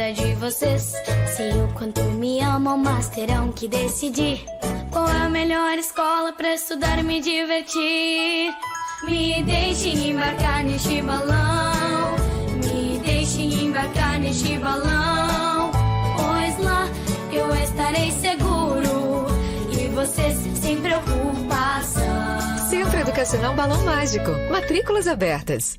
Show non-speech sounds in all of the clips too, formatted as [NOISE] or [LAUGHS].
é de vocês. Sei o quanto me amam, mas terão que decidir. Qual é a melhor escola para estudar e me divertir? Me deixem embarcar neste balão. Me deixem embarcar neste balão. Pois lá eu estarei seguro. E vocês sem preocupação. Centro Educacional Balão Mágico. Matrículas abertas.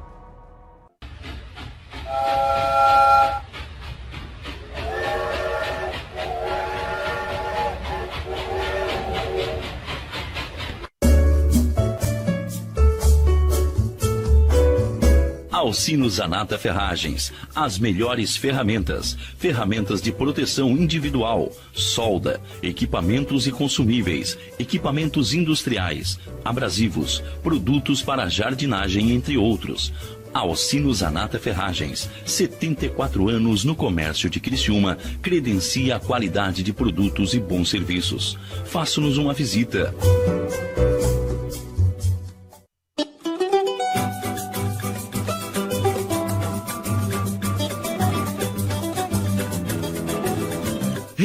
Alcino Zanata Ferragens. As melhores ferramentas. Ferramentas de proteção individual, solda, equipamentos e consumíveis, equipamentos industriais, abrasivos, produtos para jardinagem, entre outros. Alcino Zanata Ferragens, 74 anos no comércio de Criciúma, credencia a qualidade de produtos e bons serviços. Faça-nos uma visita.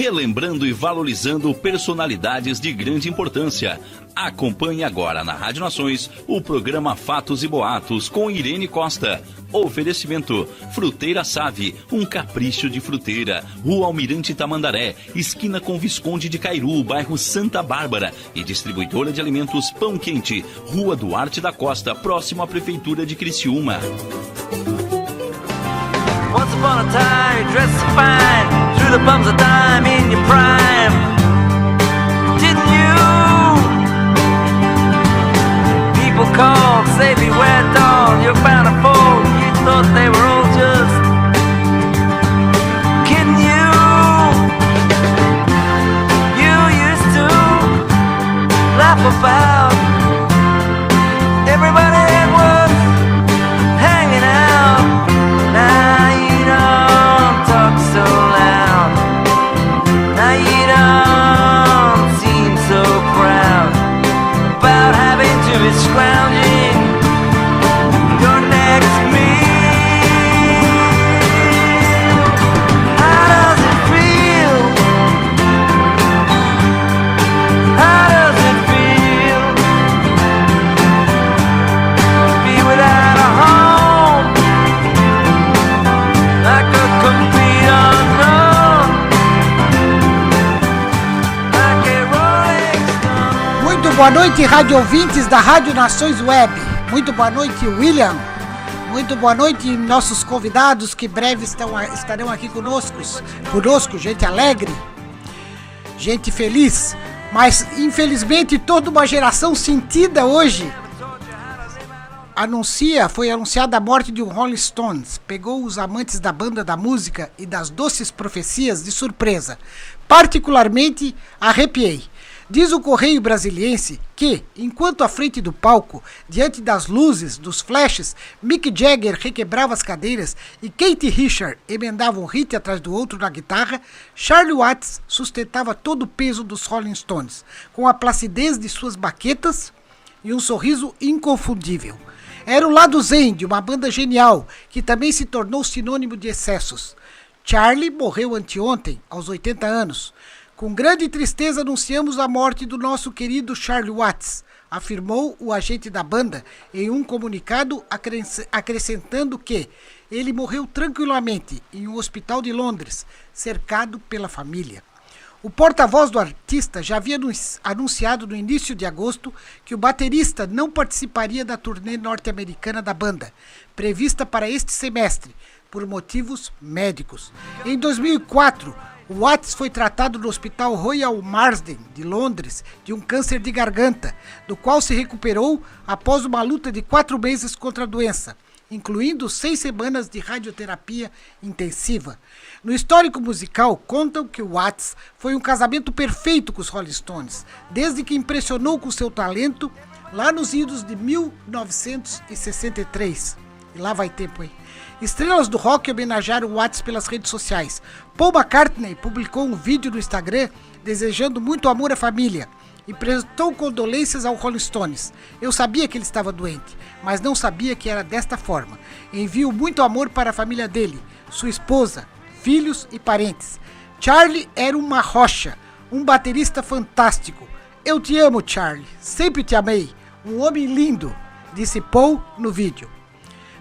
Relembrando e valorizando personalidades de grande importância. Acompanhe agora na Rádio Nações o programa Fatos e Boatos com Irene Costa. Oferecimento: Fruteira Save, um capricho de fruteira. Rua Almirante Tamandaré, esquina com Visconde de Cairu, bairro Santa Bárbara. E distribuidora de alimentos Pão Quente, Rua Duarte da Costa, próximo à Prefeitura de Criciúma. Once upon a time, dressed fine, through the bums of dime in your prime. Didn't you? People called, say beware, doll, you're bound to fall. You thought they were all just kidding you. You used to laugh about everybody boa noite, rádio ouvintes da Rádio Nações Web. Muito boa noite, William. Muito boa noite, nossos convidados que breve estão, estarão aqui conosco. Conosco, gente alegre, gente feliz. Mas, infelizmente, toda uma geração sentida hoje anuncia, foi anunciada a morte de um Rolling Stones. Pegou os amantes da banda da música e das doces profecias de surpresa. Particularmente arrepiei. Diz o Correio Brasiliense que, enquanto à frente do palco, diante das luzes, dos flashes, Mick Jagger requebrava as cadeiras e Kate Richard emendava um hit atrás do outro na guitarra, Charlie Watts sustentava todo o peso dos Rolling Stones, com a placidez de suas baquetas e um sorriso inconfundível. Era o lado zen de uma banda genial, que também se tornou sinônimo de excessos. Charlie morreu anteontem, aos 80 anos. Com grande tristeza anunciamos a morte do nosso querido Charlie Watts, afirmou o agente da banda em um comunicado acrescentando que ele morreu tranquilamente em um hospital de Londres, cercado pela família. O porta-voz do artista já havia anunciado no início de agosto que o baterista não participaria da turnê norte-americana da banda, prevista para este semestre, por motivos médicos. Em 2004, Watts foi tratado no Hospital Royal Marsden, de Londres, de um câncer de garganta, do qual se recuperou após uma luta de quatro meses contra a doença, incluindo seis semanas de radioterapia intensiva. No histórico musical, contam que Watts foi um casamento perfeito com os Rolling Stones, desde que impressionou com seu talento lá nos idos de 1963. E lá vai tempo, hein? Estrelas do rock homenagearam Watts pelas redes sociais. Paul McCartney publicou um vídeo no Instagram desejando muito amor à família e prestou condolências ao Rolling Stones. Eu sabia que ele estava doente, mas não sabia que era desta forma. Envio muito amor para a família dele, sua esposa, filhos e parentes. Charlie era uma rocha, um baterista fantástico. Eu te amo, Charlie. Sempre te amei. Um homem lindo, disse Paul no vídeo.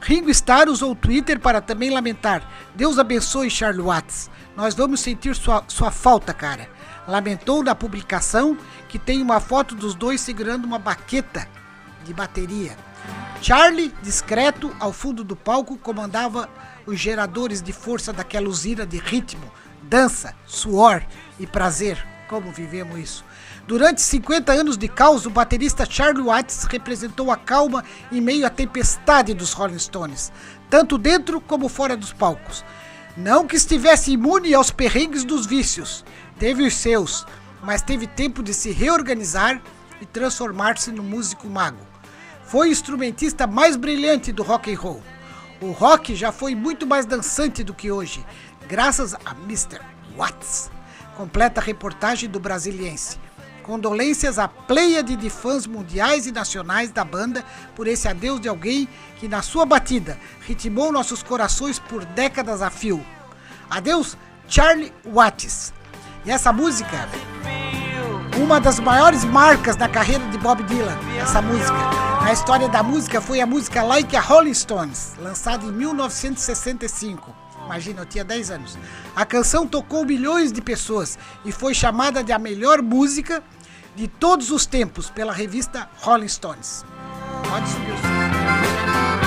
Ringo Starr usou o Twitter para também lamentar. Deus abençoe Charlie Watts. Nós vamos sentir sua, sua falta, cara. Lamentou na publicação que tem uma foto dos dois segurando uma baqueta de bateria. Charlie, discreto, ao fundo do palco, comandava os geradores de força daquela usina de ritmo, dança, suor e prazer. Como vivemos isso? Durante 50 anos de caos, o baterista Charlie Watts representou a calma em meio à tempestade dos Rolling Stones, tanto dentro como fora dos palcos. Não que estivesse imune aos perrengues dos vícios, teve os seus, mas teve tempo de se reorganizar e transformar-se no músico mago. Foi o instrumentista mais brilhante do rock and roll. O rock já foi muito mais dançante do que hoje, graças a Mr. Watts. Completa a reportagem do Brasiliense. Condolências à pleiade de fãs mundiais e nacionais da banda por esse adeus de alguém que, na sua batida, ritmou nossos corações por décadas a fio. Adeus, Charlie Watts. E essa música, uma das maiores marcas da carreira de Bob Dylan, essa música. Na história da música foi a música Like a Rolling Stones, lançada em 1965. Imagina, eu tinha 10 anos. A canção tocou milhões de pessoas e foi chamada de a melhor música de todos os tempos pela revista Rolling Stones. Pode subir.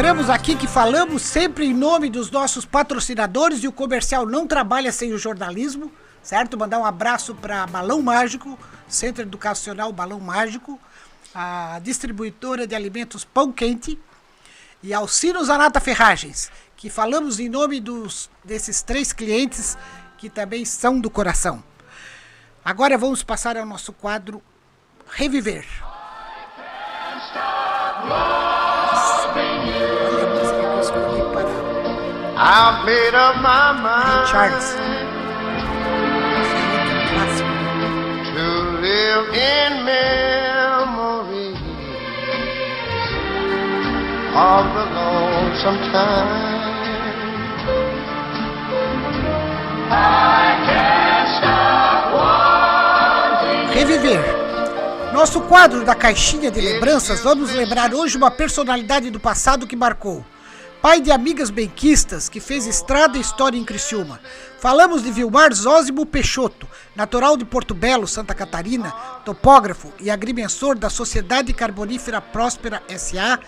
Lembramos aqui que falamos sempre em nome dos nossos patrocinadores e o comercial não trabalha sem o jornalismo, certo? Mandar um abraço para Balão Mágico, Centro Educacional Balão Mágico, a distribuidora de alimentos Pão Quente e ao Sinos Anata Ferragens, que falamos em nome dos, desses três clientes que também são do coração. Agora vamos passar ao nosso quadro Reviver. I've made up my mind. Charles. To live in memory of the lonesome time. I can't stop wanting Reviver. Nosso quadro da caixinha de lembranças, vamos lembrar hoje uma personalidade do passado que marcou pai de amigas benquistas que fez estrada e história em Criciúma. Falamos de Vilmar Zósimo Peixoto, natural de Porto Belo, Santa Catarina, topógrafo e agrimensor da Sociedade Carbonífera Próspera SA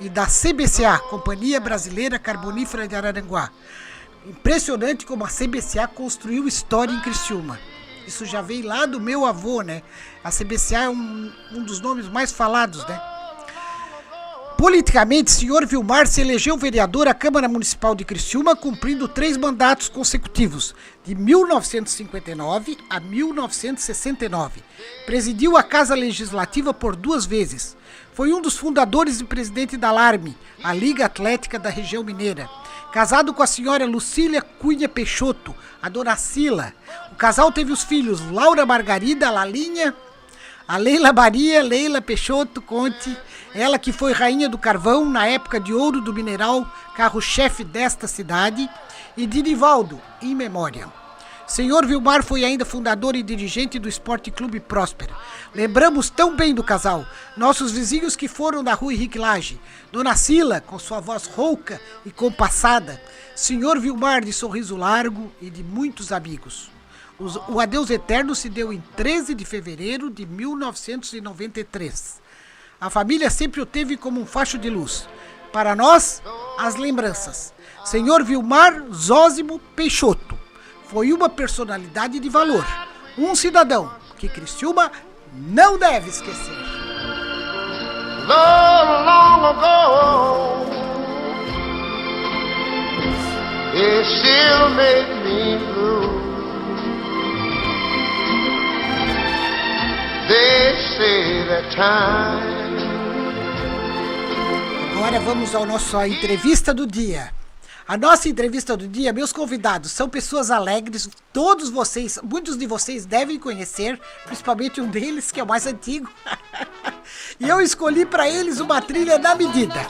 e da CBCA, Companhia Brasileira Carbonífera de Araranguá. Impressionante como a CBCA construiu história em Criciúma. Isso já veio lá do meu avô, né? A CBCA é um, um dos nomes mais falados, né? Politicamente, senhor Vilmar se elegeu vereador à Câmara Municipal de Criciúma, cumprindo três mandatos consecutivos, de 1959 a 1969. Presidiu a Casa Legislativa por duas vezes. Foi um dos fundadores e presidente da Alarme, a Liga Atlética da região mineira. Casado com a senhora Lucília Cunha Peixoto, a dona Sila. O casal teve os filhos Laura Margarida Lalinha, a Leila Maria, Leila Peixoto Conte, ela que foi rainha do carvão na época de ouro do mineral, carro-chefe desta cidade, e de Nivaldo, em memória. Senhor Vilmar foi ainda fundador e dirigente do Esporte Clube Próspera. Lembramos tão bem do casal, nossos vizinhos que foram da rua Henrique Lage, Dona Sila, com sua voz rouca e compassada, Senhor Vilmar de sorriso largo e de muitos amigos. Os- O adeus eterno se deu em 13 de fevereiro de 1993. A família sempre o teve como um facho de luz. Para nós, as lembranças. Senhor Vilmar Zósimo Peixoto foi uma personalidade de valor. Um cidadão que Criciúma não deve esquecer. long, long ago. It still makes me blue. Agora vamos à nossa entrevista do dia. A nossa entrevista do dia, meus convidados são pessoas alegres, todos vocês, muitos de vocês devem conhecer, principalmente um deles que é o mais antigo. [LAUGHS] e eu escolhi para eles uma trilha na medida.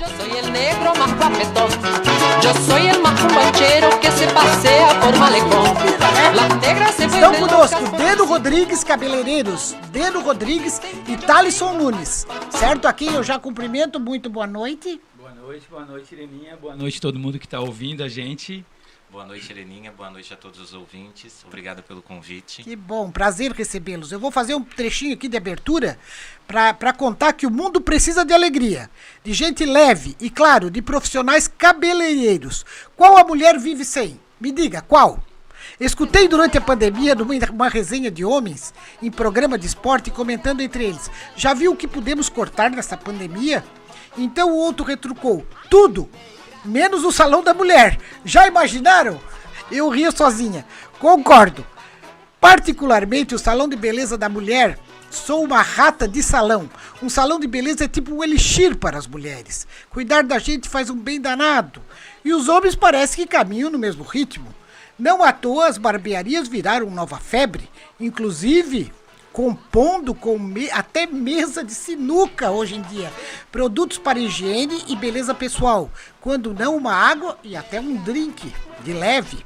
Estão conosco. Deno Rodrigues, cabeleireiros, Deno Rodrigues e Thalisson Nunes. Certo? Aqui eu já cumprimento, muito boa noite. Boa noite, boa noite, Ireninha. Boa noite todo mundo que está ouvindo a gente. Boa noite, Heleninha. Boa noite a todos os ouvintes. Obrigado pelo convite. Que bom, prazer recebê-los. Eu vou fazer um trechinho aqui de abertura para contar que o mundo precisa de alegria, de gente leve e, claro, de profissionais cabeleireiros. Qual a mulher vive sem? Me diga, qual? Escutei durante a pandemia uma resenha de homens em programa de esporte comentando entre eles: Já viu o que podemos cortar nessa pandemia? Então o outro retrucou: Tudo! Menos o salão da mulher. Já imaginaram? Eu ria sozinha. Concordo. Particularmente o salão de beleza da mulher, sou uma rata de salão. Um salão de beleza é tipo um elixir para as mulheres. Cuidar da gente faz um bem danado. E os homens parece que caminham no mesmo ritmo. Não à toa as barbearias viraram nova febre, inclusive compondo com me- até mesa de sinuca hoje em dia. Produtos para higiene e beleza pessoal, quando não uma água e até um drink de leve.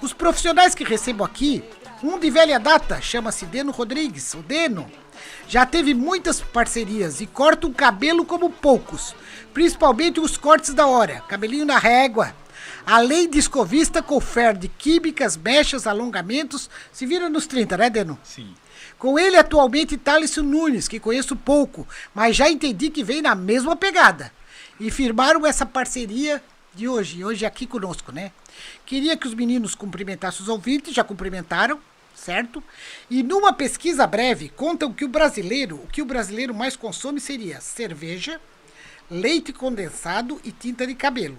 Os profissionais que recebo aqui, um de velha data, chama-se Deno Rodrigues, o Deno. Já teve muitas parcerias e corta um cabelo como poucos, principalmente os cortes da hora, cabelinho na régua. Além de escovista, confere de químicas, mechas, alongamentos, se vira nos 30, né, Deno? Sim. Com ele atualmente Thaleson Nunes, que conheço pouco, mas já entendi que vem na mesma pegada. E firmaram essa parceria de hoje, hoje aqui conosco, né? Queria que os meninos cumprimentassem os ouvintes, já cumprimentaram, certo? E numa pesquisa breve, contam que o brasileiro, o que o brasileiro mais consome seria cerveja, leite condensado e tinta de cabelo.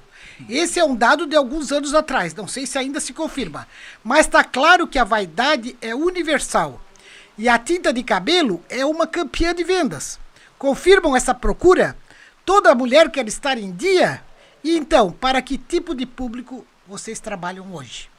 Esse é um dado de alguns anos atrás, não sei se ainda se confirma. Mas está claro que a vaidade é universal. E a tinta de cabelo é uma campeã de vendas. Confirmam essa procura? Toda mulher quer estar em dia? E então, para que tipo de público vocês trabalham hoje?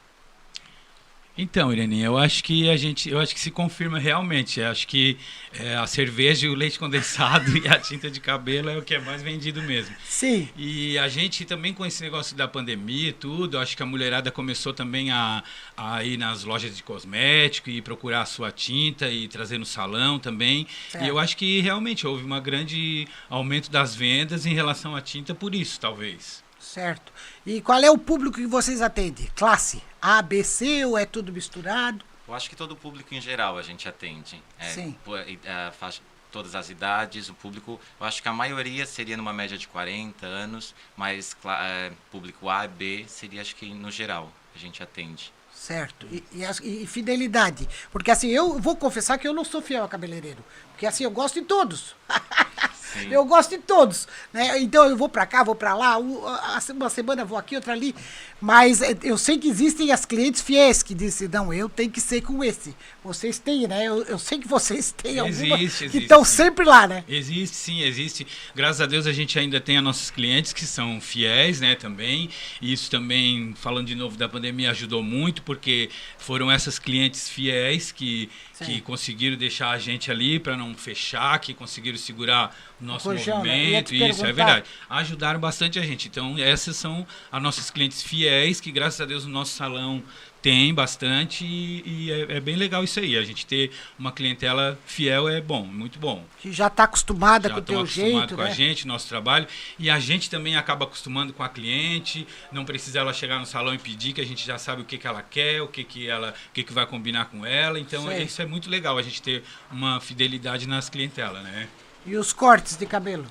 Então, Ireninha, eu acho que a gente, eu acho que se confirma realmente. Eu acho que é, a cerveja, e o leite condensado [LAUGHS] e a tinta de cabelo é o que é mais vendido mesmo. Sim. E a gente também com esse negócio da pandemia e tudo, acho que a mulherada começou também a, a ir nas lojas de cosmético e procurar a sua tinta e trazer no salão também. É. E eu acho que realmente houve um grande aumento das vendas em relação à tinta por isso, talvez. Certo. E qual é o público que vocês atendem? Classe A, B, C ou é tudo misturado? Eu acho que todo o público em geral a gente atende. É, Sim. é, faixa- todas as idades, o público, eu acho que a maioria seria numa média de 40 anos, mas é, público A e B seria acho que no geral a gente atende. Certo. E, e e fidelidade. Porque assim, eu vou confessar que eu não sou fiel a cabeleireiro. Porque assim, eu gosto de todos. [LAUGHS] Eu gosto de todos, né? Então eu vou pra cá, vou pra lá, um- uma semana vou aqui, outra ali. Mas eh, eu sei que existem as clientes fiéis que dizem, não, eu tenho que ser com esse. Vocês têm, né? Eu, eu sei que vocês têm alguma Existe, que existe, estão sim. sempre lá, né? Existe, sim, existe. Graças a Deus a gente ainda tem as nossos clientes que são fiéis, né, também. E isso também, falando de novo da pandemia, ajudou muito, porque foram essas clientes fiéis que, Sim. que conseguiram deixar a gente ali para não fechar, que conseguiram segurar nosso Rojão? Ia movimento. Isso, é verdade. Ajudaram bastante a gente. Então, essas são as nossas clientes fiéis, que graças a Deus o nosso salão tem bastante e, e é, é bem legal isso aí. A gente ter uma clientela fiel é bom, muito bom Que já está acostumada já com o teu acostumados jeito, com né? a gente, nosso trabalho. E a gente também acaba acostumando com a cliente. Não precisa ela chegar no salão e pedir, que a gente já sabe o que, que ela quer, o que, que ela, o que, que vai combinar com ela. Então Sei. isso é muito legal, a gente ter uma fidelidade nas clientelas, né? E os cortes de cabelo?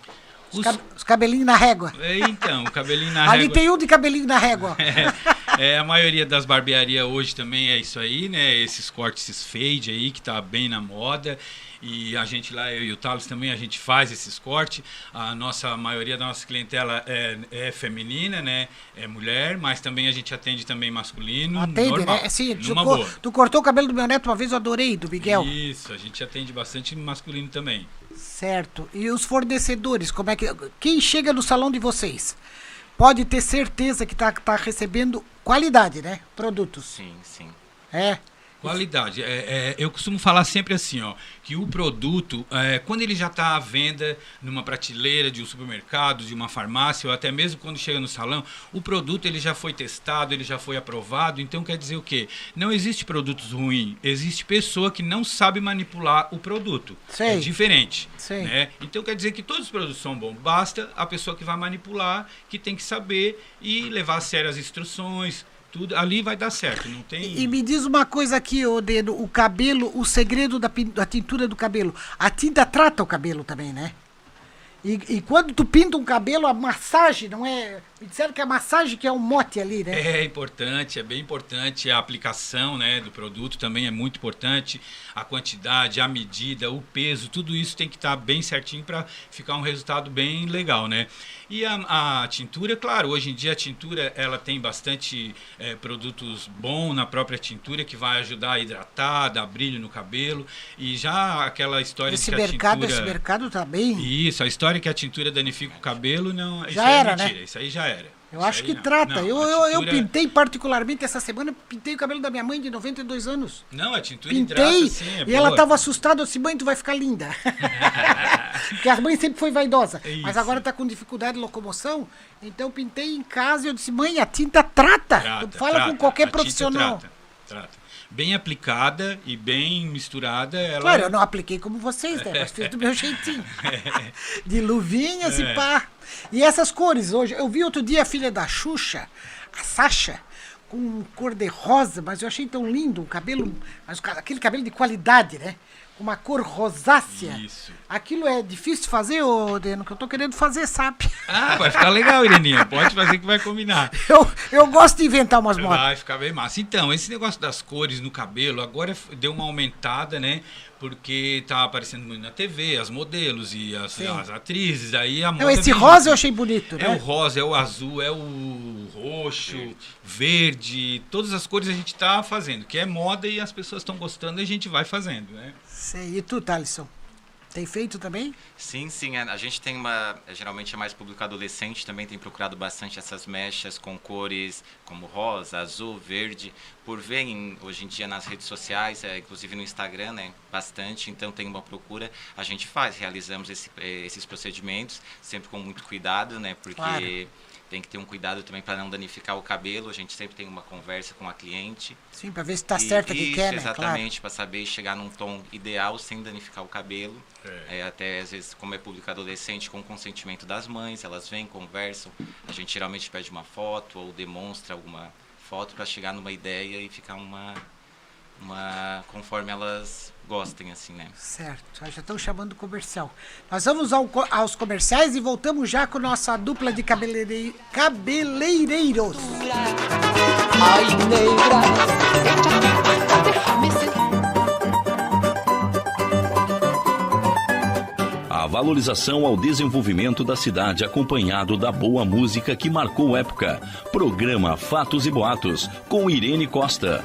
Os, cab- os cabelinhos na régua. É, Então, o cabelinho na [LAUGHS] Ali régua. tem um de cabelinho na régua. [LAUGHS] É, a maioria das barbearias hoje também é isso aí, né? Esses cortes, esses fade aí, que tá bem na moda. E a gente lá, eu e o Thales também, a gente faz esses cortes. A nossa a maioria da nossa clientela é, é feminina, né? É mulher, mas também a gente atende também masculino. Atende, normal, né? Assim, tu, numa co- boa. tu cortou o cabelo do meu neto uma vez, eu adorei, do Miguel. Isso, a gente atende bastante masculino também. Certo. E os fornecedores, como é que. Quem chega no salão de vocês pode ter certeza que tá, tá recebendo qualidade, né? Produtos. Sim, sim. É. Qualidade. É, é, eu costumo falar sempre assim, ó, que o produto, é, quando ele já está à venda numa prateleira de um supermercado, de uma farmácia, ou até mesmo quando chega no salão, o produto ele já foi testado, ele já foi aprovado. Então quer dizer o quê? Não existe produtos ruins, existe pessoa que não sabe manipular o produto. Sei. É diferente. Sei. Né? Então quer dizer que todos os produtos são bons. Basta a pessoa que vai manipular, que tem que saber e levar a sério as instruções. Tudo, ali vai dar certo, não tem. E me diz uma coisa aqui, ô Dedo, o cabelo, o segredo da, da tintura do cabelo. A tinta trata o cabelo também, né? E, e quando tu pinta um cabelo, a massagem, não é. Me disseram que a massagem que é um mote ali, né? É importante, é bem importante. A aplicação né, do produto também é muito importante. A quantidade, a medida, o peso, tudo isso tem que estar bem certinho para ficar um resultado bem legal, né? E a, a tintura, claro, hoje em dia a tintura ela tem bastante é, produtos bons na própria tintura que vai ajudar a hidratar, dar brilho no cabelo. E já aquela história Esse de que mercado, a tintura... esse mercado tá bem. Isso, a história que a tintura danifica o cabelo, não, isso Já aí era, é mentira, né? isso aí já era. Eu Isso acho que não. trata. Não, eu, eu, eu pintei particularmente essa semana, pintei o cabelo da minha mãe de 92 anos. Não, a tintura Pintei hidrata, sim, é e ela boa. tava assustada, eu disse, mãe, tu vai ficar linda. [LAUGHS] Porque a mãe sempre foi vaidosa. Mas Isso. agora tá com dificuldade de locomoção. Então pintei em casa e eu disse, mãe, a tinta trata. Trata, Fala trata, com qualquer profissional. Trata, trata. Bem aplicada e bem misturada, ela Claro, eu não apliquei como vocês, né? Mas fiz do meu jeitinho. [LAUGHS] De luvinhas É. e pá. E essas cores hoje, eu vi outro dia a filha da Xuxa, a Sasha, com cor de rosa, mas eu achei tão lindo, um cabelo, mas o aquele cabelo de qualidade, né? Uma cor rosácea. Isso. Aquilo é difícil de fazer, ô Deno, que eu tô querendo fazer, sabe? Ah, vai ficar legal, Ireninha. Pode fazer que vai combinar. [LAUGHS] Eu, eu gosto de inventar umas modas. Vai ficar bem massa. Então, esse negócio das cores no cabelo agora deu uma aumentada, né? Porque tá aparecendo muito na TV, as modelos e as, as atrizes. Aí a Não, esse rosa eu achei bonito, É o né? rosa, é o azul, é o roxo, verde. todas as cores a gente tá fazendo, que é moda e as pessoas estão gostando e a gente vai fazendo, né? Sei. E tu, Thalisson? Tem feito também? Sim, sim. A, a gente tem uma. Geralmente é mais público adolescente, também tem procurado bastante essas mechas com cores como rosa, azul, verde. Por ver em- hoje em dia nas redes sociais, é, inclusive no Instagram, né? Bastante. Então tem uma procura. A gente faz, realizamos esse, eh, esses procedimentos, sempre com muito cuidado, né? Porque. Claro. Tem que ter um cuidado também para não danificar o cabelo. A gente sempre tem uma conversa com a cliente. Sim, pra ver se tá E- certo o que isso, quer, né? Claro. Exatamente, para saber chegar num tom ideal sem danificar o cabelo. É, até às vezes, como é público adolescente, com consentimento das mães, elas vêm, conversam. A gente geralmente pede uma foto ou demonstra alguma foto para chegar numa ideia e ficar uma, uma conforme elas gostem, assim, né? Certo, já estão chamando comercial. Nós vamos ao aos comerciais e voltamos já com nossa dupla de cabeleireiro, cabeleireiros. Negra. A valorização ao desenvolvimento da cidade acompanhado da boa música que marcou época. Programa Fatos e Boatos com Irene Costa.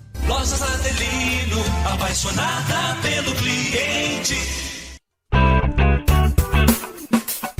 Lojas Adelino, apaixonada pelo cliente.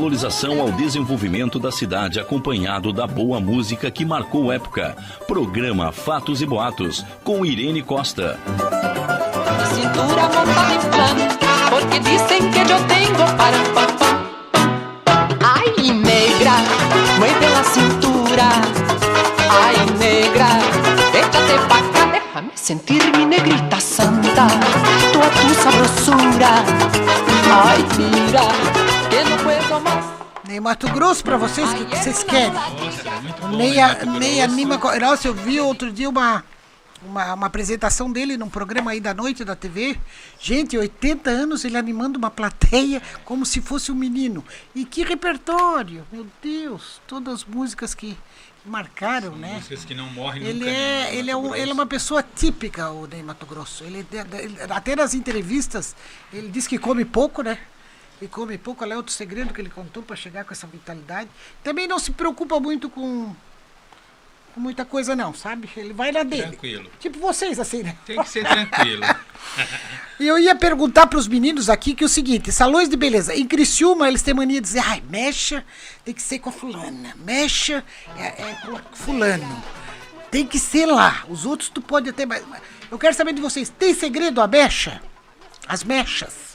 Valorização ao desenvolvimento da cidade acompanhado da boa música que marcou época. Programa Fatos e Boatos com Irene Costa. cintura porque dicen que yo tengo para. Ay, negra, mueve la cintura. Ay, negra, échate pa' acá, déjame sentir mi negrita santa, toda tu sabrosura. Ay, mira, Ney Mato Grosso pra vocês, o que, que vocês querem? Ney, a- Ney anima. Nossa, eu vi outro dia uma, uma, uma apresentação dele num programa aí da noite da TV. Gente, 80 anos ele animando uma plateia como se fosse um menino. E que repertório! Meu Deus, todas as músicas que marcaram, né? Músicas que não morrem Ele nunca. é, né, ele, é um- ele é uma pessoa típica, o Ney Mato Grosso. Ele, ele- até nas entrevistas, ele diz que come pouco, né? E come pouco, olha é outro segredo que ele contou para chegar com essa vitalidade. Também não se preocupa muito com, com muita coisa, não, sabe? Ele vai na dele. Tranquilo. Tipo vocês, assim, né? Tem que ser tranquilo. [LAUGHS] E eu ia perguntar para os meninos aqui que é o seguinte: salões de beleza. Em Criciúma, eles têm mania de dizer, ai, mecha tem que ser com a fulana. Mecha é, é com fulano. Tem que ser lá. Os outros tu pode até. Mas eu quero saber de vocês: tem segredo a mecha? As mechas?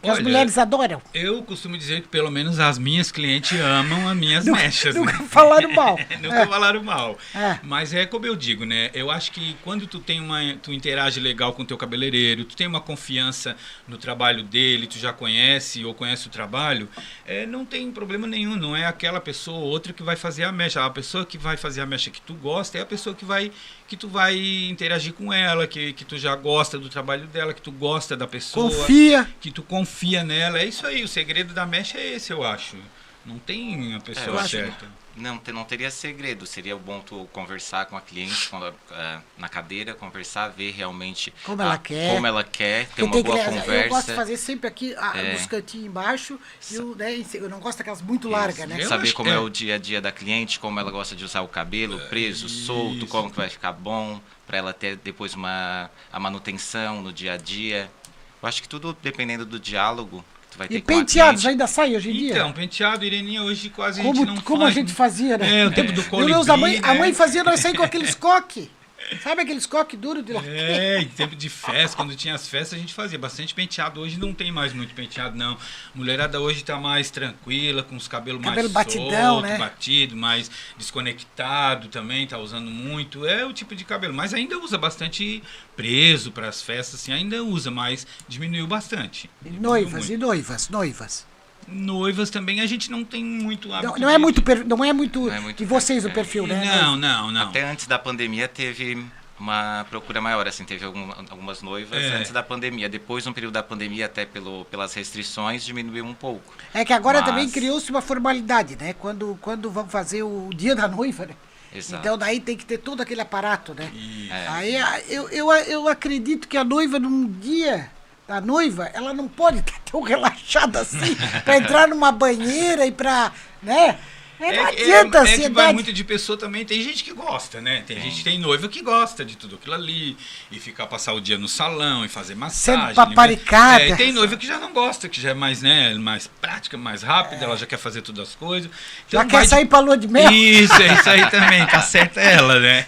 Que as Olha, mulheres adoram. Eu costumo dizer que pelo menos as minhas clientes amam as minhas [LAUGHS] Nunca- mechas. nunca né? falaram mal. [LAUGHS] nunca É. falaram mal. É. Mas é como eu digo, né? Eu acho que quando tu tem uma. Tu interage legal com o teu cabeleireiro, tu tem uma confiança no trabalho dele, tu já conhece ou conhece o trabalho, é, não tem problema nenhum. Não é aquela pessoa ou outra que vai fazer a mecha. A pessoa que vai fazer a mecha que tu gosta é a pessoa que vai que tu vai interagir com ela, que, que tu já gosta do trabalho dela, que tu gosta da pessoa. Confia. Que tu confia nela. É isso aí, o segredo da mecha é esse, eu acho. Não tem a É, pessoa acho certa. Não, te- não teria segredo. Seria bom tu conversar com a cliente quando, ela, ah, na cadeira, conversar, ver realmente Como ela a- quer. como ela quer, ter Eu uma boa que- conversa. Eu gosto de fazer sempre aqui ah, É. nos cantinhos embaixo. E o, né, eu não gosto daquelas muito largas, né? Saber como é. o dia a dia da cliente, como ela gosta de usar o cabelo preso, solto, como que vai ficar bom, para ela ter depois uma a manutenção no dia a dia. Eu acho que tudo dependendo do diálogo tu vai ter E a penteados ainda saem hoje em dia? Então, penteado, Ireninha, hoje quase a como gente não como faz. a gente fazia, né? É, o tempo do Meu colibri, Deus, a mãe, a né? mãe fazia nós sair com aqueles [LAUGHS] coque. Sabe aqueles coque duros de É, em tempo de festa, quando tinha as festas, a gente fazia bastante penteado. Hoje não tem mais muito penteado, não. Mulherada hoje tá mais tranquila, com os cabelos Cabelo mais batidão, solto, né? batido, mais desconectado também, tá usando muito. É o tipo de cabelo. Mas ainda usa bastante preso para as festas, assim, ainda usa, mas diminuiu bastante. E noivas, e noivas, noivas. Noivas também a gente não tem muito hábito Não, não é de- muito, per- não é muito, Não é muito de vocês o perfil, né? Não, não, não. Até antes da pandemia teve uma procura maior, assim, teve algum- algumas noivas É. antes da pandemia. Depois, no período da pandemia, até pelo, pelas restrições, diminuiu um pouco. É que agora Mas- também criou-se uma formalidade, né? Quando, quando vão fazer o dia da noiva, né? Exato. Então daí tem que ter todo aquele aparato, né? É. Aí eu, eu, eu acredito que a noiva, num dia da noiva, ela não pode [LAUGHS] estar tão relaxada assim pra entrar numa banheira e pra. né? É, não adianta é, a é que vai muito de pessoa também. Tem gente que gosta, né? Tem gente tem noiva que gosta de tudo aquilo ali. E ficar passar o dia no salão e fazer massagem. Sendo paparicada. É, e tem noiva que já não gosta, que já é mais, né, mais prática, mais rápida, ela já quer fazer todas as coisas. Já Então quer vai de- sair pra lua de mel? Isso, é isso aí também, tá certa ela, né?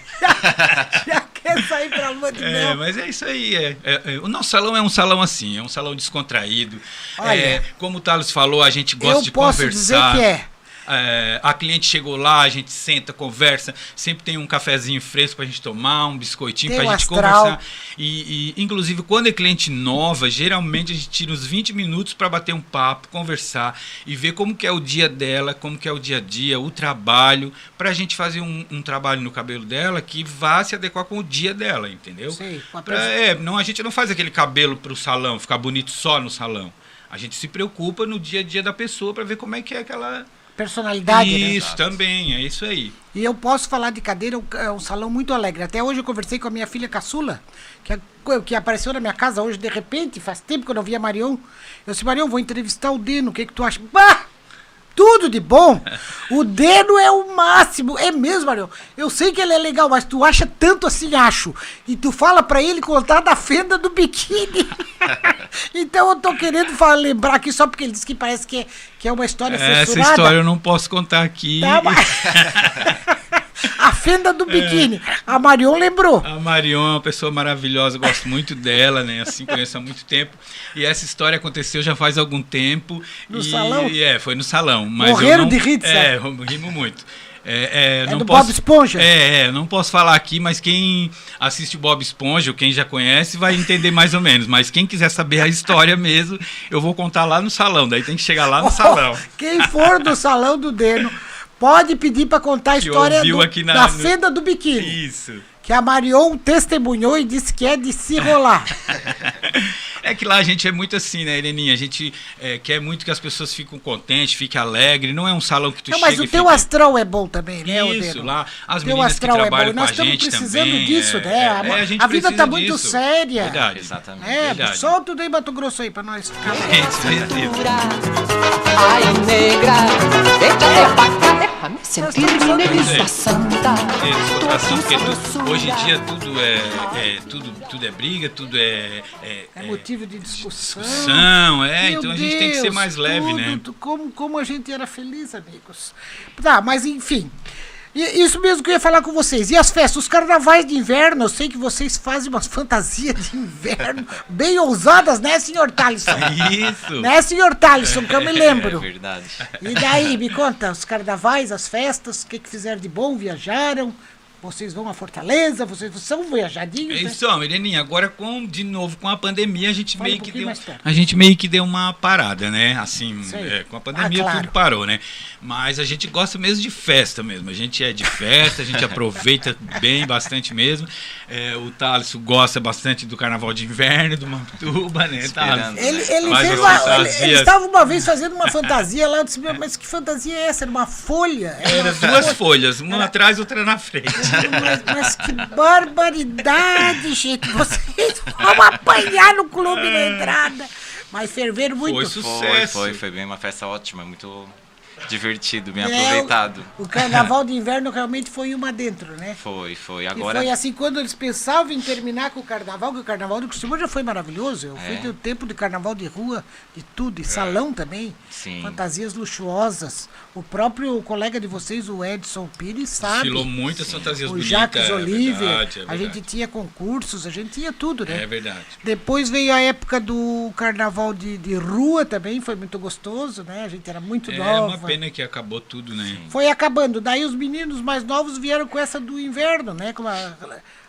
Já [LAUGHS] [LAUGHS] quer sair pra lua de É, mel. mas é isso aí. É, É, é, o nosso salão é um salão assim, é um salão descontraído. Olha, É, como o Thales falou, a gente gosta eu de posso conversar. dizer que é. É, a cliente chegou lá, a gente senta, conversa, sempre tem um cafezinho fresco pra gente tomar, um biscoitinho pra o gente astral. conversar. E, e, inclusive, quando é cliente nova, geralmente a gente tira uns 20 minutos para bater um papo, conversar e ver como que é o dia dela, como que é o dia a dia, o trabalho, pra gente fazer um, um trabalho no cabelo dela que vá se adequar com o dia dela, entendeu? A Pra- é, não, a gente não faz aquele cabelo pro salão, ficar bonito só no salão. A gente se preocupa no dia a dia da pessoa para ver como é que é aquela Personalidade, né? Isso também, é isso aí. E eu posso falar de cadeira, é um- é um salão muito alegre. Até hoje eu conversei com a minha filha caçula, que, é- que apareceu na minha casa hoje de repente, faz tempo que eu não via Marion. Eu disse, Marion, vou entrevistar o Deno, o que, que tu acha? Bah! Tudo de bom! O Deno é o máximo, é mesmo, Marion. Eu sei que ele é legal, mas tu acha tanto assim, acho. E tu fala pra ele contar da fenda do biquíni. [LAUGHS] então eu tô querendo falar, lembrar aqui só porque ele disse que parece que é, que é uma história Essa censurada. história eu não posso contar aqui. Tá, mas- [LAUGHS] fenda do biquíni. A Marion lembrou. A Marion é uma pessoa maravilhosa, eu gosto muito dela, né? Assim, conheço há muito tempo. E essa história aconteceu já faz algum tempo. No e, salão? E é, foi no salão. Mas Morreram não- de rir? É, rimo muito. É, é, não do posso, Bob Esponja? É, é, não posso falar aqui, mas quem assiste o Bob Esponja, ou quem já conhece, vai entender mais ou menos. Mas quem quiser saber a história mesmo, eu vou contar lá no salão. Daí tem que chegar lá no [LAUGHS] salão. Quem for do salão do Deno, pode pedir pra contar a história do- na- da no- fenda do biquíni. Isso. Que a Marion testemunhou e disse que é de se rolar. [LAUGHS] É que lá a gente é muito assim, né, Heleninha? A gente é, quer muito que as pessoas fiquem contentes, fiquem alegres. Não é um salão que tu Não, chega mas o e teu fica... astral é bom também, né, o Isso, lá, as teu meninas que astral é trabalham bom. Nós estamos gente precisando também, disso, é, né? é, a, é, a gente a vida tá precisa muito séria. Verdade. Exatamente. É, Verdade. solta o Ney Mato Grosso aí pra nós ficar. [LAUGHS] Ai, negra, déjate pa' acá, déjame sentir mi negrita santa. É, descontração, porque tu- hoje em dia tudo é, é- tudo, tudo é briga, tudo é, é, É motivo de discussão. discussão, é, Meu então a gente tem que ser mais leve, tudo, né? Como, como a gente era feliz, amigos. Tá, mas enfim. Isso mesmo que eu ia falar com vocês. E as festas, os carnavais de inverno, eu sei que vocês fazem umas [LAUGHS] fantasias de inverno bem ousadas, né, senhor Talisson? [LAUGHS] Isso. Né, senhor Talisson, que eu me lembro. É verdade. E daí, me conta, os carnavais, as festas, o que, que fizeram de bom? Viajaram? Vocês vão a Fortaleza? Vocês são viajadinhos? né? Isso, Mireninha, agora com, de novo, com a pandemia, a gente Fala um meio que deu. A gente meio que deu uma parada, né? Assim, é, com a pandemia Ah, claro. tudo parou, né? Mas a gente gosta mesmo de festa mesmo. A gente é de festa, a gente [LAUGHS] aproveita bem, bastante mesmo. É, o Thales gosta bastante do carnaval de inverno, do Mantuba, né, Thales? Ele, ele, as uma, ele, ele estava uma vez fazendo uma fantasia lá, eu disse, "Meu, mas que fantasia é essa? Era uma folha? Era Era uma duas folha. folhas, uma atrás, outra na frente. Mas, mas que barbaridade, gente. Vocês [LAUGHS] vão apanhar no clube na entrada. Mas ferveram muito. Foi, foi, foi bem uma festa ótima, muito divertido, bem É, o- aproveitado. O carnaval [LAUGHS] de inverno realmente foi uma dentro, né? Foi, foi. E Agora. foi assim, quando eles pensavam em terminar com o carnaval, que o carnaval do costume já foi maravilhoso. Eu fui É. do tempo de carnaval de rua, de tudo, e salão também. Sim. Fantasias luxuosas. O próprio colega de vocês, o Edson Pires, sabe. Desfilou muitas fantasias O bonitas. Jacques é Oliver. verdade, é a gente tinha concursos, a gente tinha tudo, né? É verdade. Depois veio a época do carnaval de, de rua também, foi muito gostoso, né? A gente era muito É nova. Pena que acabou tudo, né? Foi acabando. Daí os meninos mais novos vieram com essa do inverno, né? Com a,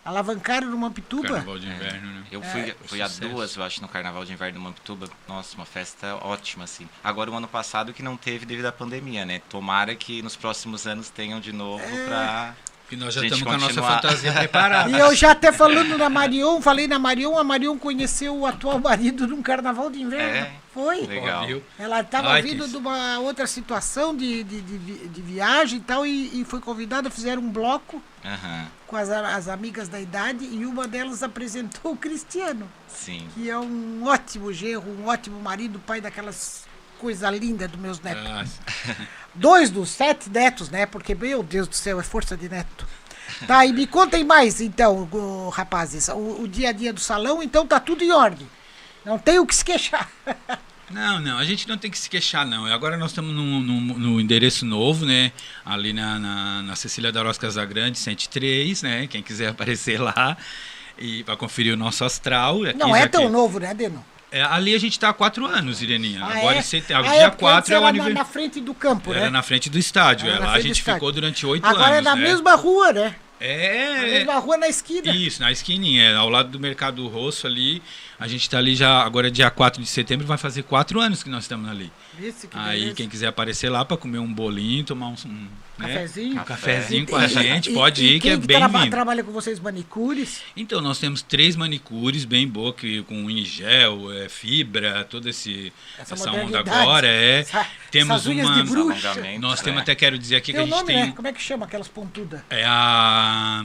alavancaram numa pituba. Carnaval de inverno, né? Eu fui, É. fui a duas, eu acho, no Carnaval de Inverno de Mampituba. Nossa, uma festa ótima, assim. Agora, o ano passado que não teve devido à pandemia, né? Tomara que nos próximos anos tenham de novo É. pra... Que nós já estamos com a nossa fantasia preparada. [LAUGHS] E eu já até falando na Marion, falei na Marion, a Marion conheceu o atual marido num carnaval de inverno. É? Foi. Legal. Ela estava vindo de uma outra situação de, de, de, de viagem e tal, e, e foi convidada, fizeram um bloco com as, as amigas da idade, e uma delas apresentou o Cristiano, sim. que é um ótimo genro, um ótimo marido, pai daquelas coisa linda dos meus netos. Ah, [LAUGHS] Dois dos sete netos, né? Porque, meu Deus do céu, é força de neto. Tá, e me contem mais, então, rapazes. O, o dia a dia do salão, então, tá tudo em ordem. Não tem o que se queixar. Não, não, a gente não tem que se queixar, não. Agora nós estamos no, no, no endereço novo, né? Ali na, na, na Cecília da Rosa Casagrande, 103, né? Quem quiser [LAUGHS] aparecer lá e para conferir o nosso astral. Aqui Não é tão que- novo, né, Deno? É, ali a gente está há quatro anos, Ireninha. Ah, Agora é? em setembro, Ah, dia porque 4 antes é o era na, aniversário. na frente do campo, Era né? na frente do estádio. Era é, na lá a gente ficou durante oito anos. Agora é na né? mesma rua, né? É. Na mesma rua, na esquina. Isso, na esquininha, é, ao lado do Mercado Rosso ali. A gente está ali já, agora dia 4 de setembro, vai fazer quatro anos que nós estamos ali. Vixe, que Aí beleza. quem quiser aparecer lá para comer um bolinho, tomar um, um, né, Cafezinho. um cafezinho com a gente, e- pode e ir, que é bem traba- lindo. trabalha com vocês manicures? Então, nós temos três manicures bem boas, que, com ingel, é, fibra, toda esse, Essa essa, onda agora. É. Essa- temos essas unhas uma. de bruxa. Nós temos é. até, quero dizer aqui, Tem que a gente nome, tem. né? Como é que chama aquelas pontudas? É a.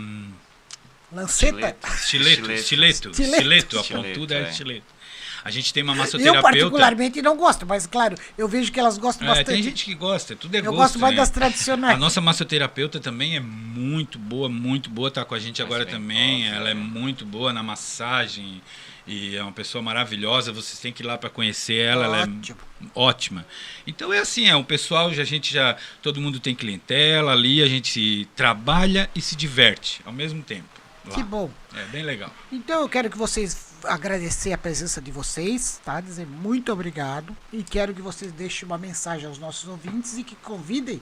Lanceta? Estileto, estileto, Estileto. estileto, a pontuda é é. estileto. A gente tem uma Eu massoterapeuta. particularmente não gosto, mas claro, eu vejo que elas gostam É, bastante. tem gente que gosta, tudo é Eu gosto. gosto mais né? das tradicionais. A nossa massoterapeuta também é muito boa, muito boa, tá com a gente agora também. Ela é muito boa na massagem e é uma pessoa maravilhosa. Vocês têm que ir lá para conhecer ela, ela Ótimo. é ótima. Então é assim, é um pessoal, já, a gente já, todo mundo tem clientela ali, a gente trabalha e se diverte ao mesmo tempo. lá. Que bom. É bem legal. Então eu quero que vocês agradecer a presença de vocês, tá? Dizer muito obrigado e quero que vocês deixem uma mensagem aos nossos ouvintes e que convidem,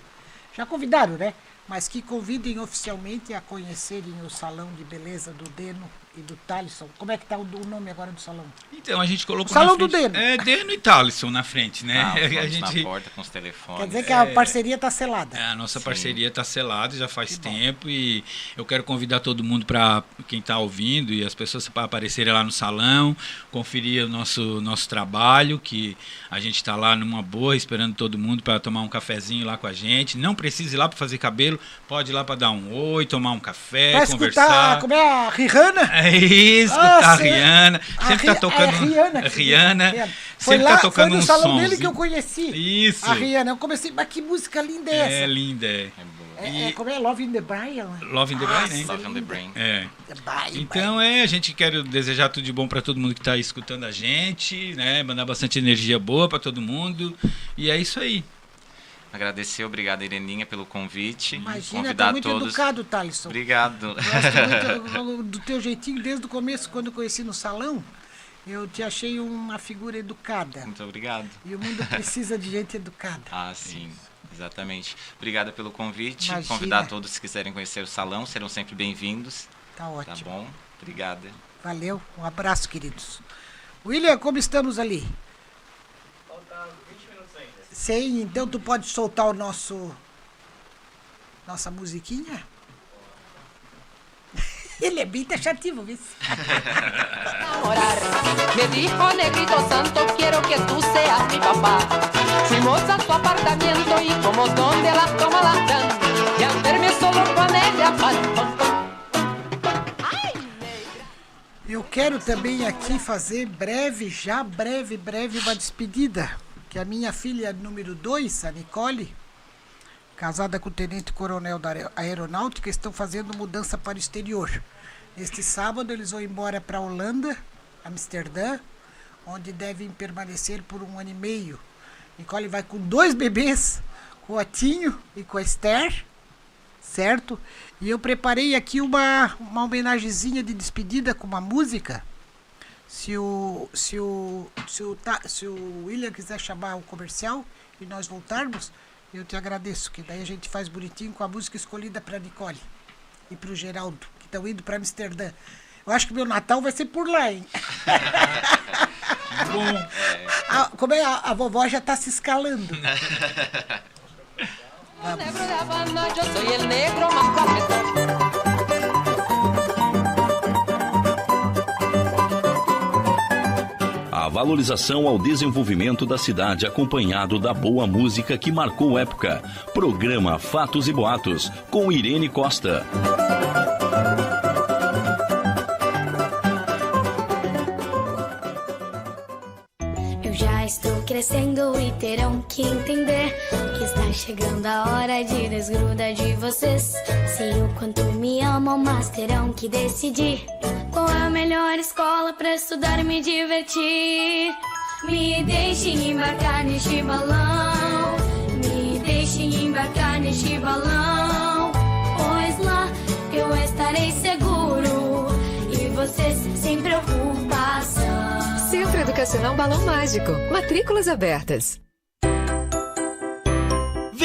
já convidaram, né? Mas que convidem oficialmente a conhecerem o salão de beleza do Deno e do Talisson. Como é que tá o, o nome agora do salão? Então a gente colocou O salão na do Deno. É Deno e Talisson na frente, né? Ah, [LAUGHS] a gente na porta com os telefones. Quer dizer que a parceria está selada. É, a nossa parceria está selada já faz tempo e eu quero convidar todo mundo para quem está ouvindo e as pessoas para aparecerem lá no salão, conferir o nosso, nosso trabalho, que a gente está lá numa boa, esperando todo mundo para tomar um cafezinho lá com a gente. Não precisa ir lá para fazer cabelo, pode ir lá para dar um oi, tomar um café, Vai conversar. escutar, como é a Rihanna? É isso, Ah, tá a. Rihanna. A Sempre tá Ri- tocando. é Rihanna, a que- Rihanna. Foi Sempre lá, tá tocando foi no um salão dele que eu conheci. Isso. A Rihanna. Eu comecei, mas que música linda é essa? É linda, é. É, é, como é Love in the Brian? Love in the Nossa, Brain, né? Love in the Brain. É. Bye, Então é, a gente quer desejar tudo de bom para todo mundo que está escutando a gente, né? Mandar bastante energia boa para todo mundo. E é isso aí. Agradecer, obrigado Ireninha pelo convite. Imagina, Convidar tá muito todos. educado, Thalisson. Obrigado. Gosto muito [LAUGHS] do teu jeitinho desde o começo, quando eu conheci no salão. Eu te achei uma figura educada. Muito obrigado. E o mundo precisa de gente educada. Ah, sim. Exatamente. Obrigado pelo convite. Imagina. Convidar todos que quiserem conhecer o salão, serão sempre bem-vindos. Tá ótimo. Tá bom? Obrigada. Valeu, um abraço, queridos. William, como estamos ali? Faltam 20 minutos ainda. Sim, então tu pode soltar o nosso. Nossa musiquinha? [LAUGHS] Ele é bem taxativo, viu? enamorar. Me dijo negrito santo, quiero que tú seas mi papá. Fuimos a su apartamento y como donde la toma la dan. Y al verme solo con ella. Eu quero também aqui fazer breve, já breve, breve, uma despedida. Que a minha filha número 2, a Nicole, casada com o tenente coronel da aer- aeronáutica, estão fazendo mudança para o exterior. Neste sábado eles vão embora para a Holanda, Amsterdã, onde devem permanecer por um ano e meio. Nicole vai com dois bebês, com o Atinho e com a Esther, certo? E eu preparei aqui uma, uma homenagezinha de despedida com uma música. Se o, se o, se o, se o William quiser chamar o comercial e nós voltarmos, eu te agradeço, que daí a gente faz bonitinho com a música escolhida para Nicole e para o Geraldo, que estão indo para Amsterdã. Eu acho que meu Natal vai ser por lá, hein? [LAUGHS] Bom. A, como é? A, a vovó já está se escalando. [LAUGHS] Negro Valorização ao desenvolvimento da cidade acompanhado da boa música que marcou época. Programa Fatos e Boatos, com Irene Costa. Eu já estou crescendo e terão que entender que está chegando a hora de desgrudar de vocês. Sei o quanto me amam, mas terão que decidir qual a melhor escola para estudar e me divertir. Me deixem embarcar neste balão, me deixem embarcar neste balão, pois lá eu estarei seguro e vocês sem preocupação. Centro Educacional Balão Mágico. Matrículas abertas.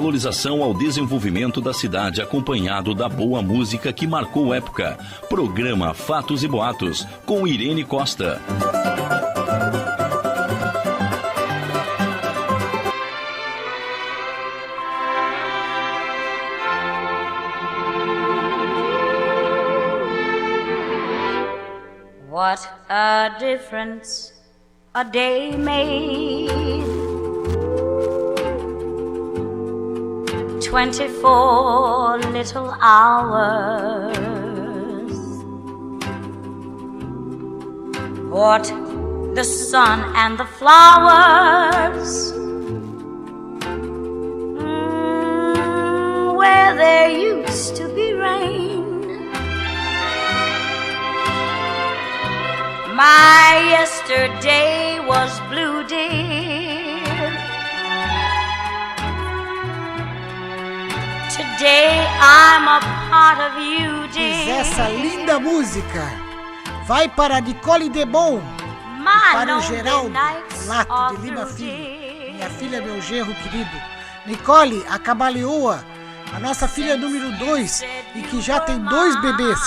Valorização ao desenvolvimento da cidade acompanhado da boa música que marcou época. Programa Fatos e Boatos com Irene Costa. What a difference a day made. Twenty-four little hours. What the sun and the flowers. Mm, where there used to be rain. My yesterday was blue, dear. Today I'm a part of you, Pois dear. essa linda música vai para Nicole Debon, My para o Geraldo Lato de Lima Filho, minha filha, meu genro querido. Nicole, a camaleoa, a nossa filha número 2 e que já tem dois bebês,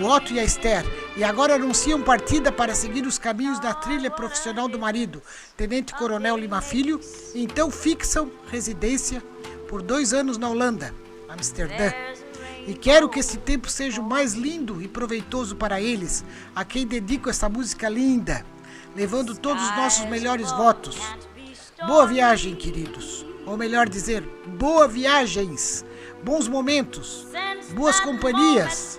o Otto e a Esther. E agora anunciam partida para seguir os caminhos da trilha profissional do marido, Tenente Coronel Lima Filho, e então fixam residência por dois anos na Holanda, Amsterdã. E quero que esse tempo seja o mais lindo e proveitoso para eles, a quem dedico essa música linda, levando todos os nossos melhores votos. Boa viagem, queridos. Ou melhor dizer, boa viagens, bons momentos, boas companhias,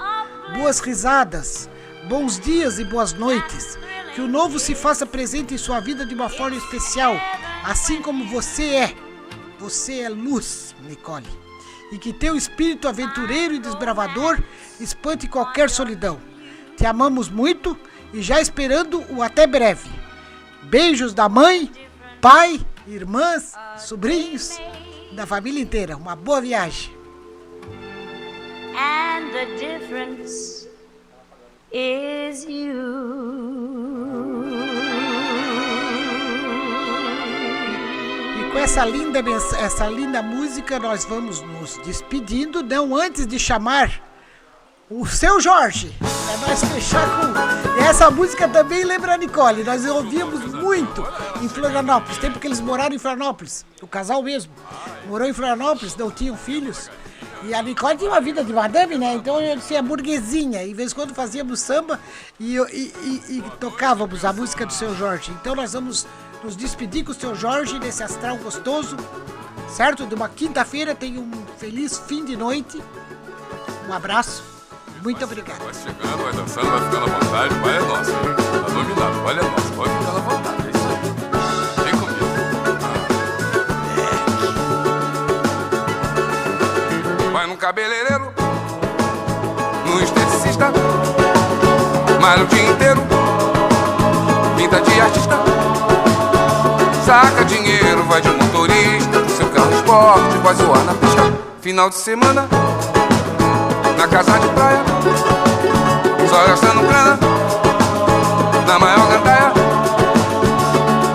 boas risadas, bons dias e boas noites. Que o novo se faça presente em sua vida de uma forma especial, assim como você é. Você é luz, Nicole. E que teu espírito aventureiro e desbravador espante qualquer solidão. Te amamos muito e já esperando o até breve. Beijos da mãe, pai, irmãs, sobrinhos, da família inteira. Uma boa viagem. And the difference is you. Com essa linda, essa linda música nós vamos nos despedindo, não antes de chamar o seu Jorge. Para nós fechar com. Essa música também lembra a Nicole. Nós ouvíamos muito em Florianópolis. Tempo que eles moraram em Florianópolis. O casal mesmo. Morou em Florianópolis, não tinham filhos. E a Nicole tinha uma vida de madame, né? Então eu disse, é burguesinha. E de vez em quando fazíamos samba e, e- e- e tocávamos a música do seu Jorge. Então nós vamos nos despedir com o seu Jorge nesse astral gostoso, certo? De uma quinta-feira. Tenha um feliz fim de noite. Um abraço. Muito obrigado. Vai chegando, vai dançando, vai ficando à vontade, vai é nossa. Tá dominado, vale é nossa, pode ficar à vontade, é isso aí. Vem comigo. Vai num cabeleireiro, no esteticista, malha o dia inteiro, pinta de artista, saca dinheiro, vai de motorista, do seu carro esporte, vai zoar na pista. Final de semana, na casa de praia, só gastando grana, na maior gandaia.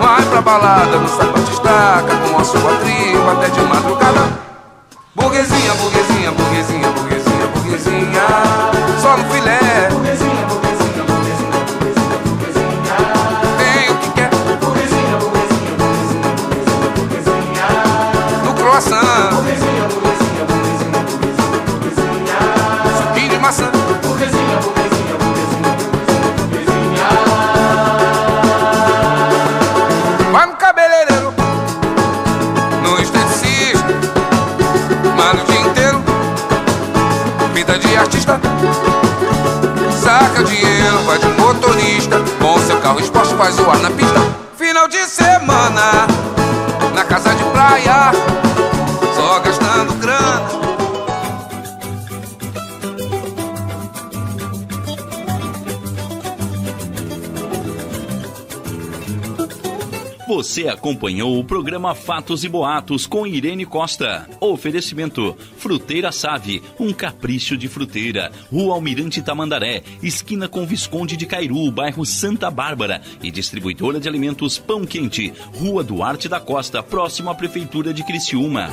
Vai pra balada, no sapato destaca, com a sua tribo até de madrugada. Burguesinha, burguesinha, burguesinha, burguesinha, burguesinha, carro esporte faz zoar na pista. Final de semana, na casa de praia, só gastando grana. Você acompanhou o programa Fatos e Boatos com Irene Costa. Oferecimento: Fruteira Save, um capricho de fruteira. Rua Almirante Tamandaré, esquina com Visconde de Cairu, bairro Santa Bárbara. E distribuidora de alimentos Pão Quente, Rua Duarte da Costa, próximo à Prefeitura de Criciúma.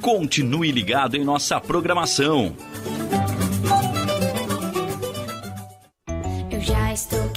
Continue ligado em nossa programação.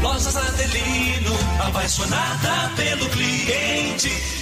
Lojas Adelino, apaixonada pelo cliente.